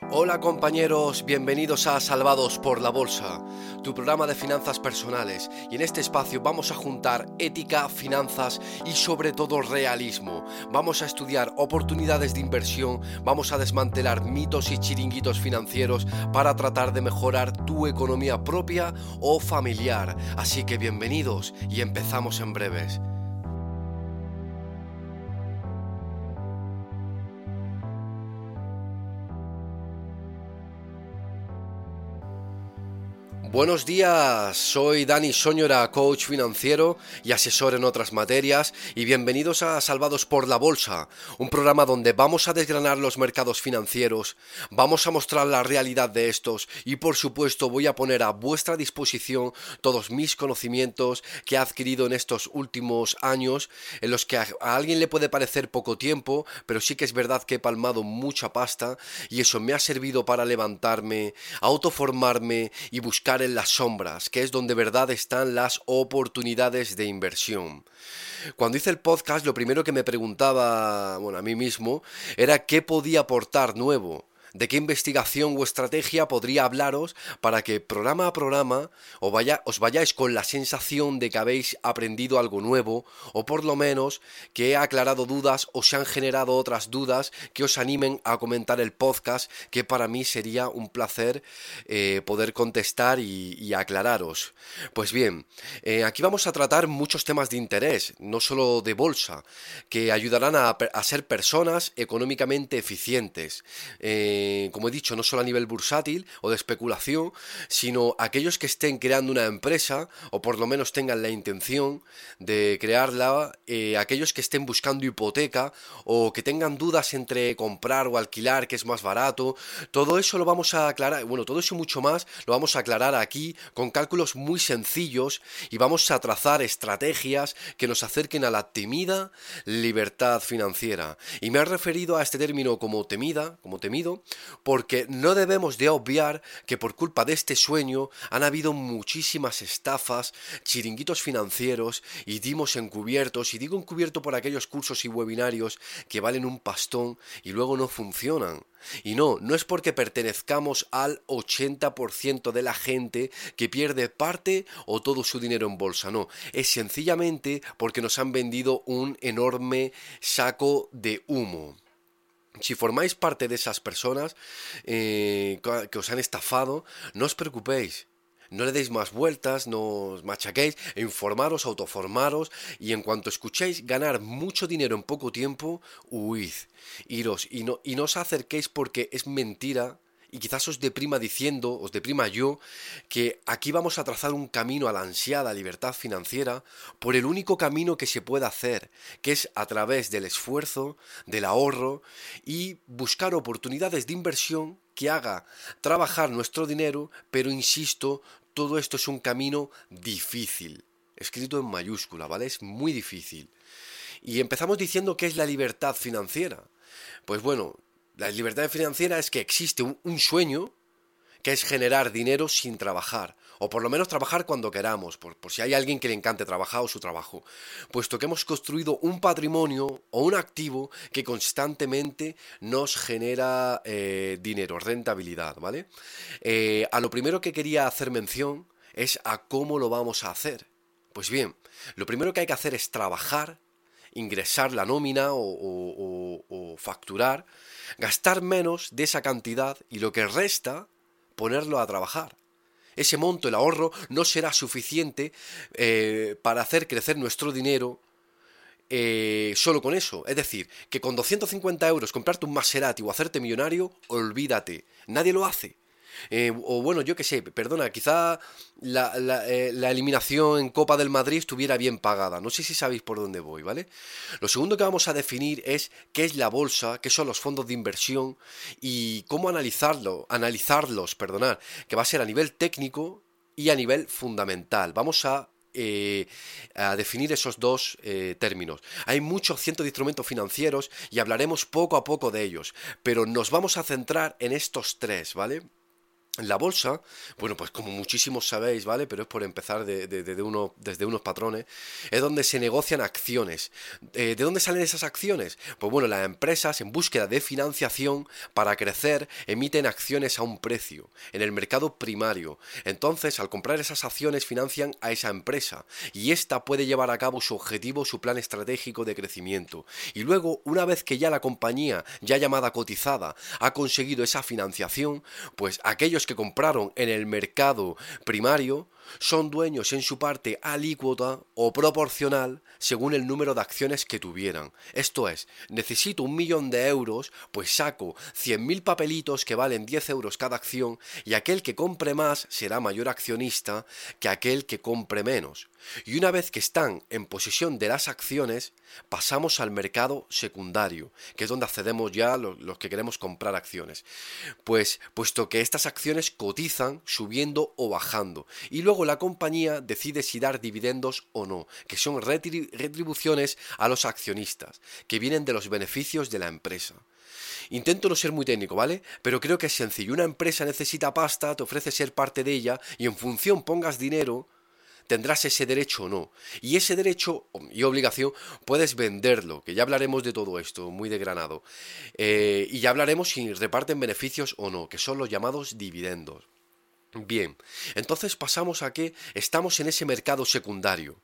Hola compañeros, bienvenidos a Salvados por la Bolsa, tu programa de finanzas personales. Y en este espacio vamos a juntar ética, finanzas y sobre todo realismo. Vamos a estudiar oportunidades de inversión, vamos a desmantelar mitos y chiringuitos financieros para tratar de mejorar tu economía propia o familiar. Así que bienvenidos y empezamos en breves. Buenos días, soy Dani Soñora, coach financiero y asesor en otras materias y bienvenidos a Salvados por la Bolsa, un programa donde vamos a desgranar los mercados financieros, vamos a mostrar la realidad de estos y por supuesto voy a poner a vuestra disposición todos mis conocimientos que he adquirido en estos últimos años en los que a alguien le puede parecer poco tiempo, pero sí que es verdad que he palmado mucha pasta y eso me ha servido para levantarme, autoformarme y buscar las sombras, que es donde verdad están las oportunidades de inversión. Cuando hice el podcast, lo primero que me preguntaba, bueno, a mí mismo, era qué podía aportar nuevo de qué investigación o estrategia podría hablaros para que programa a programa os, vayáis con la sensación de que habéis aprendido algo nuevo o por lo menos que he aclarado dudas o se han generado otras dudas que os animen a comentar el podcast que para mí sería un placer eh, poder contestar y, aclararos. Pues bien, eh, aquí vamos a tratar muchos temas de interés, no solo de bolsa, que ayudarán a, ser personas económicamente eficientes. Eh, eh, como he dicho, no solo a nivel bursátil o de especulación, sino aquellos que estén creando una empresa o por lo menos tengan la intención de crearla, eh, aquellos que estén buscando hipoteca o que tengan dudas entre comprar o alquilar, que es más barato, todo eso lo vamos a aclarar, bueno, todo eso y mucho más lo vamos a aclarar aquí con cálculos muy sencillos y vamos a trazar estrategias que nos acerquen a la temida libertad financiera. Y me he referido a este término como temida, como temido, porque no debemos de obviar que por culpa de este sueño han habido muchísimas estafas, chiringuitos financieros y dimos encubiertos, y digo encubierto por aquellos cursos y webinarios que valen un pastón y luego no funcionan. Y no, no es porque pertenezcamos al 80% de la gente que pierde parte o todo su dinero en bolsa, no, es sencillamente porque nos han vendido un enorme saco de humo. Si formáis parte de esas personas eh, que os han estafado, no os preocupéis. No le deis más vueltas, no os machaquéis, informaros, autoformaros y en cuanto escuchéis ganar mucho dinero en poco tiempo, huid, iros y no, y no os acerquéis porque es mentira y quizás os deprima diciendo, os deprima yo, que aquí vamos a trazar un camino a la ansiada libertad financiera por el único camino que se puede hacer, que es a través del esfuerzo, del ahorro y buscar oportunidades de inversión que haga trabajar nuestro dinero, pero insisto, todo esto es un camino difícil, escrito en mayúscula, ¿vale? Es muy difícil. Y empezamos diciendo que es la libertad financiera. Pues bueno, la libertad financiera es que existe un, sueño que es generar dinero sin trabajar, o por lo menos trabajar cuando queramos, por, si hay alguien que le encante trabajar o su trabajo, puesto que hemos construido un patrimonio o un activo que constantemente nos genera eh, dinero, rentabilidad, ¿vale? Eh, a lo primero que quería hacer mención es a cómo lo vamos a hacer. Pues bien, lo primero que hay que hacer es trabajar, ingresar la nómina o facturar, gastar menos de esa cantidad y lo que resta ponerlo a trabajar. Ese monto, el ahorro, no será suficiente eh, para hacer crecer nuestro dinero eh, solo con eso. Es decir, que con 250 euros comprarte un Maserati o hacerte millonario, olvídate. Nadie lo hace. Eh, o bueno, yo qué sé, perdona, quizá la, eh, la, eliminación en Copa del Madrid estuviera bien pagada. No sé si sabéis por dónde voy, ¿vale? Lo segundo que vamos a definir es qué es la bolsa, qué son los fondos de inversión y cómo analizarlo, analizarlos, perdonar, que va a ser a nivel técnico y a nivel fundamental. Vamos a eh, a definir esos dos términos. Hay muchos cientos de instrumentos financieros y hablaremos poco a poco de ellos, pero nos vamos a centrar en estos tres, ¿vale? La bolsa, bueno, pues como muchísimos sabéis, ¿vale? Pero es por empezar de, uno, desde unos patrones, es donde se negocian acciones. Eh, ¿De dónde salen esas acciones? Pues bueno, las empresas en búsqueda de financiación para crecer emiten acciones a un precio en el mercado primario. Entonces, al comprar esas acciones financian a esa empresa y ésta puede llevar a cabo su objetivo, su plan estratégico de crecimiento. Y luego, una vez que ya la compañía, ya llamada cotizada, ha conseguido esa financiación, pues aquellos que compraron en el mercado primario son dueños en su parte alícuota o proporcional según el número de acciones que tuvieran. Esto es, necesito un millón de euros, pues saco 100.000 papelitos que valen 10 euros cada acción y aquel que compre más será mayor accionista que aquel que compre menos. Y una vez que están en posesión de las acciones, pasamos al mercado secundario, que es donde accedemos ya los, los, que queremos comprar acciones. Pues puesto que estas acciones cotizan subiendo o bajando, y luego la compañía decide si dar dividendos o no, que son retribuciones a los accionistas, que vienen de los beneficios de la empresa. Intento no ser muy técnico, ¿vale? Pero creo que es sencillo. Una empresa necesita pasta, te ofrece ser parte de ella y en función pongas dinero, tendrás ese derecho o no. Y ese derecho y obligación puedes venderlo, que ya hablaremos de todo esto, muy de granado. Eh, y ya hablaremos si reparten beneficios o no, que son los llamados dividendos. Bien, entonces pasamos a que estamos en ese mercado secundario,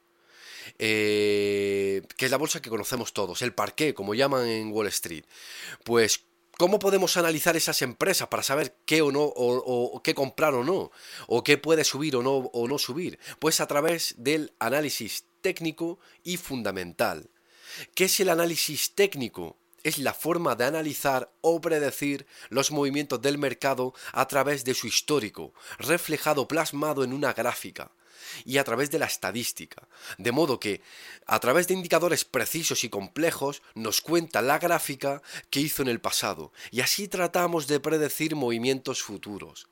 eh, que es la bolsa que conocemos todos, el parqué, como llaman en Wall Street. Pues, ¿cómo podemos analizar esas empresas para saber qué o no, o, qué comprar o no, o qué puede subir o no, o no subir? Pues a través del análisis técnico y fundamental. ¿Qué es el análisis técnico? Es la forma de analizar o predecir los movimientos del mercado a través de su histórico, reflejado plasmado en una gráfica y a través de la estadística, de modo que a través de indicadores precisos y complejos nos cuenta la gráfica que hizo en el pasado y así tratamos de predecir movimientos futuros.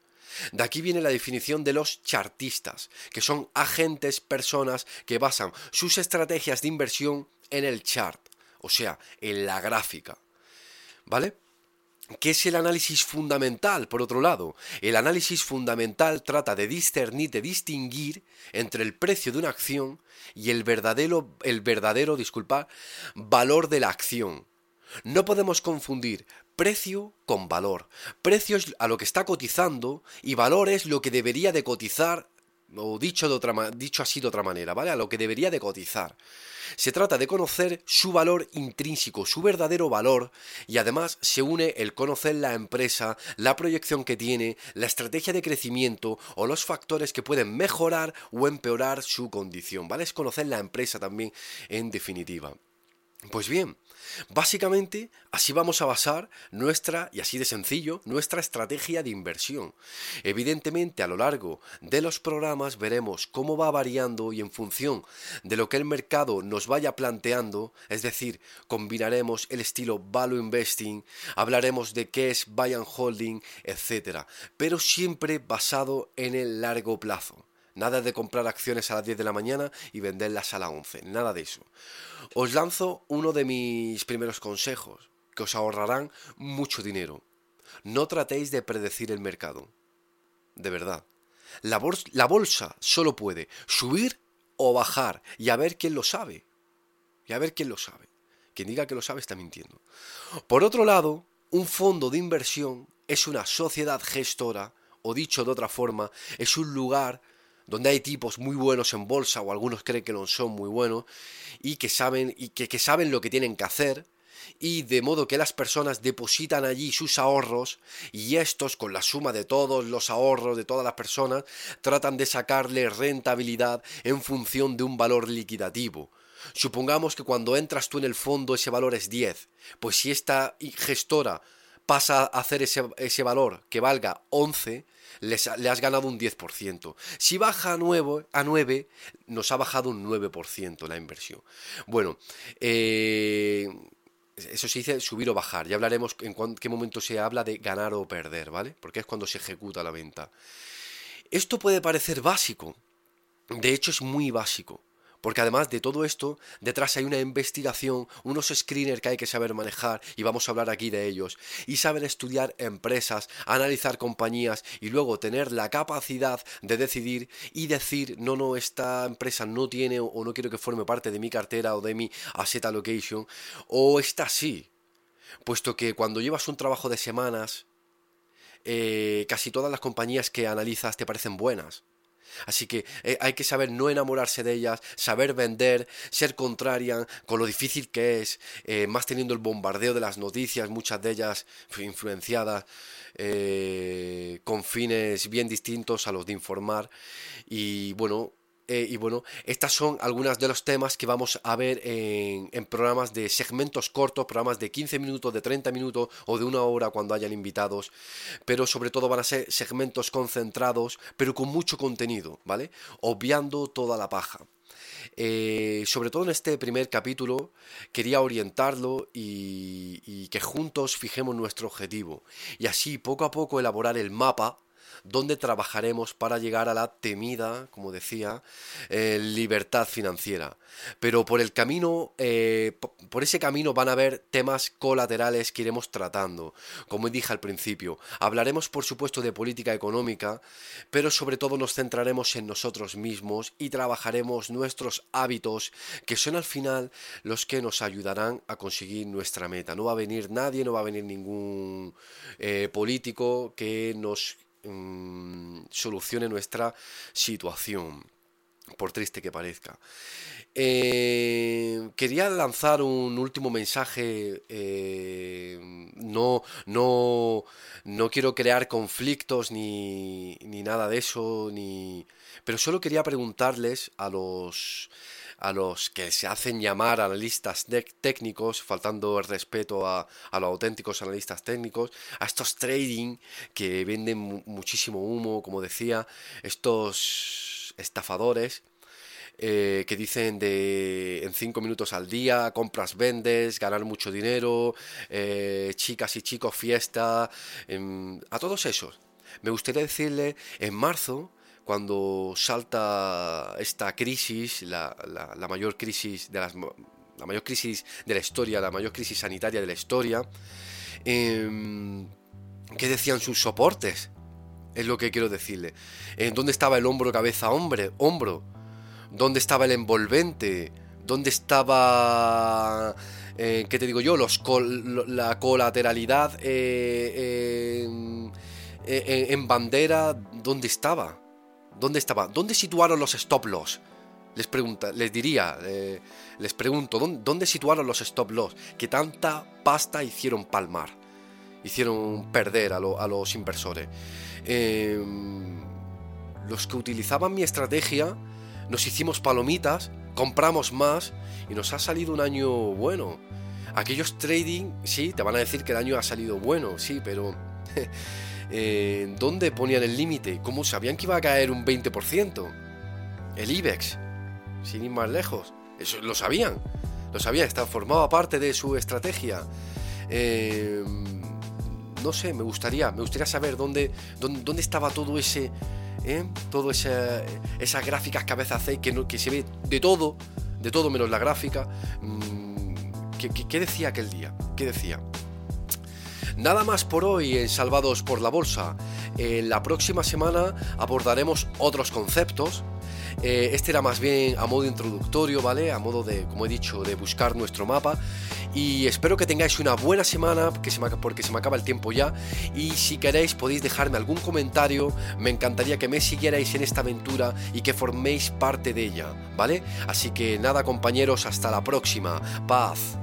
De aquí viene la definición de los chartistas, que son agentes, personas que basan sus estrategias de inversión en el chart o sea, en la gráfica. ¿Vale? ¿Qué es el análisis fundamental, por otro lado? El análisis fundamental trata de discernir, de distinguir entre el precio de una acción y el verdadero, el verdadero, disculpa, valor de la acción. No podemos confundir precio con valor. Precio es a lo que está cotizando y valor es lo que debería de cotizar, o dicho, de otra, dicho así de otra manera, ¿vale? A lo que debería de cotizar. Se trata de conocer su valor intrínseco, su verdadero valor, y además se une el conocer la empresa, la proyección que tiene, la estrategia de crecimiento o los factores que pueden mejorar o empeorar su condición, ¿vale? Es conocer la empresa también en definitiva. Pues bien, Básicamente, así vamos a basar nuestra, y así de sencillo, nuestra estrategia de inversión. Evidentemente, a lo largo de los programas veremos cómo va variando y en función de lo que el mercado nos vaya planteando, es decir, combinaremos el estilo value investing, hablaremos de qué es buy and holding, etc. Pero siempre basado en el largo plazo. Nada de comprar acciones a las 10 de la mañana y venderlas a las 11. Nada de eso. Os lanzo uno de mis primeros consejos, que os ahorrarán mucho dinero. No tratéis de predecir el mercado. De verdad. La, bolsa, solo puede subir o bajar y a ver quién lo sabe. Y a ver quién lo sabe. Quien diga que lo sabe está mintiendo. Por otro lado, un fondo de inversión es una sociedad gestora, o dicho de otra forma, es un lugar donde hay tipos muy buenos en bolsa o algunos creen que no son muy buenos y que saben y que, saben lo que tienen que hacer y de modo que las personas depositan allí sus ahorros y estos con la suma de todos los ahorros de todas las personas tratan de sacarle rentabilidad en función de un valor liquidativo. Supongamos que cuando entras tú en el fondo ese valor es 10, pues si esta gestora pasa a hacer ese, ese valor que valga 11, le has ganado un 10%. Si baja a 9, a 9, nos ha bajado un 9% la inversión. Bueno, eh, eso se dice subir o bajar. Ya hablaremos en qué momento se habla de ganar o perder, ¿vale? Porque es cuando se ejecuta la venta. Esto puede parecer básico. De hecho, es muy básico. Porque además de todo esto, detrás hay una investigación, unos screeners que hay que saber manejar, y vamos a hablar aquí de ellos, y saber estudiar empresas, analizar compañías, y luego tener la capacidad de decidir y decir, no, no, esta empresa no tiene o no quiero que forme parte de mi cartera o de mi asset allocation, o esta sí. Puesto que cuando llevas un trabajo de semanas, eh, casi todas las compañías que analizas te parecen buenas. Así que eh, hay que saber no enamorarse de ellas, saber vender, ser contraria con lo difícil que es, eh, más teniendo el bombardeo de las noticias, muchas de ellas influenciadas eh, con fines bien distintos a los de informar. Y bueno, eh, y bueno, estas son algunas de los temas que vamos a ver en, programas de segmentos cortos, programas de 15 minutos, de 30 minutos o de una hora cuando hayan invitados. Pero sobre todo van a ser segmentos concentrados, pero con mucho contenido, ¿vale? Obviando toda la paja. Eh, sobre todo en este primer capítulo quería orientarlo y, y que juntos fijemos nuestro objetivo y así poco a poco elaborar el mapa donde trabajaremos para llegar a la temida, como decía, eh, libertad financiera. Pero por el camino, eh, por ese camino van a haber temas colaterales que iremos tratando. Como dije al principio, hablaremos por supuesto de política económica, pero sobre todo nos centraremos en nosotros mismos y trabajaremos nuestros hábitos, que son al final los que nos ayudarán a conseguir nuestra meta. No va a venir nadie, no va a venir ningún eh, político que nos Mm, solucione nuestra situación, por triste que parezca. Eh, quería lanzar un último mensaje. Eh, no, no, no quiero crear conflictos ni, ni nada de eso, ni, pero solo quería preguntarles a los a los que se hacen llamar analistas técnicos, faltando el respeto a, los auténticos analistas técnicos, a estos trading que venden muchísimo humo, como decía, estos estafadores. Eh, que dicen de en 5 minutos al día, compras, vendes, ganar mucho dinero, eh, chicas y chicos, fiesta, em, a todos esos. Me gustaría decirle, en marzo cuando salta esta crisis, la, mayor crisis de la historia, la mayor crisis sanitaria de la historia, eh, ¿qué decían sus soportes? Es lo que quiero decirle. ¿En dónde estaba el hombro, cabeza, hombre, hombro? ¿Dónde estaba el envolvente? ¿Dónde estaba, eh, qué te digo yo, la colateralidad eh, en bandera? ¿Dónde estaba? ¿Dónde estaba? ¿Dónde situaron los stop loss? Les pregunta, les diría, eh, les pregunto, ¿dónde, situaron los stop loss que tanta pasta hicieron palmar? Hicieron perder a, los inversores. Em, los que utilizaban mi estrategia, nos hicimos palomitas, compramos más y nos ha salido un año bueno. Aquellos trading, sí, te van a decir que el año ha salido bueno, sí, pero eh, ¿dónde ponían el límite? ¿Cómo sabían que iba a caer un 20%? El IBEX, sin ir más lejos. Eso lo sabían, lo sabían, estaba, formaba parte de su estrategia. Eh, no sé, me gustaría, me gustaría saber dónde, dónde, estaba todo ese, ¿eh? todo esa, esas gráficas que a veces hacéis, que, que se ve de todo, de todo menos la gráfica. Mm, qué decía aquel día? ¿Qué decía? Nada más por hoy en Salvados por la Bolsa. En la próxima semana abordaremos otros conceptos. Eh, este era más bien a modo introductorio, ¿vale? A modo de, como he dicho, de buscar nuestro mapa. Y espero que tengáis una buena semana, porque se, me, porque se me acaba el tiempo ya. Y si queréis podéis dejarme algún comentario. Me encantaría que me siguierais en esta aventura y que forméis parte de ella, ¿vale? Así que nada compañeros, hasta la próxima. Paz.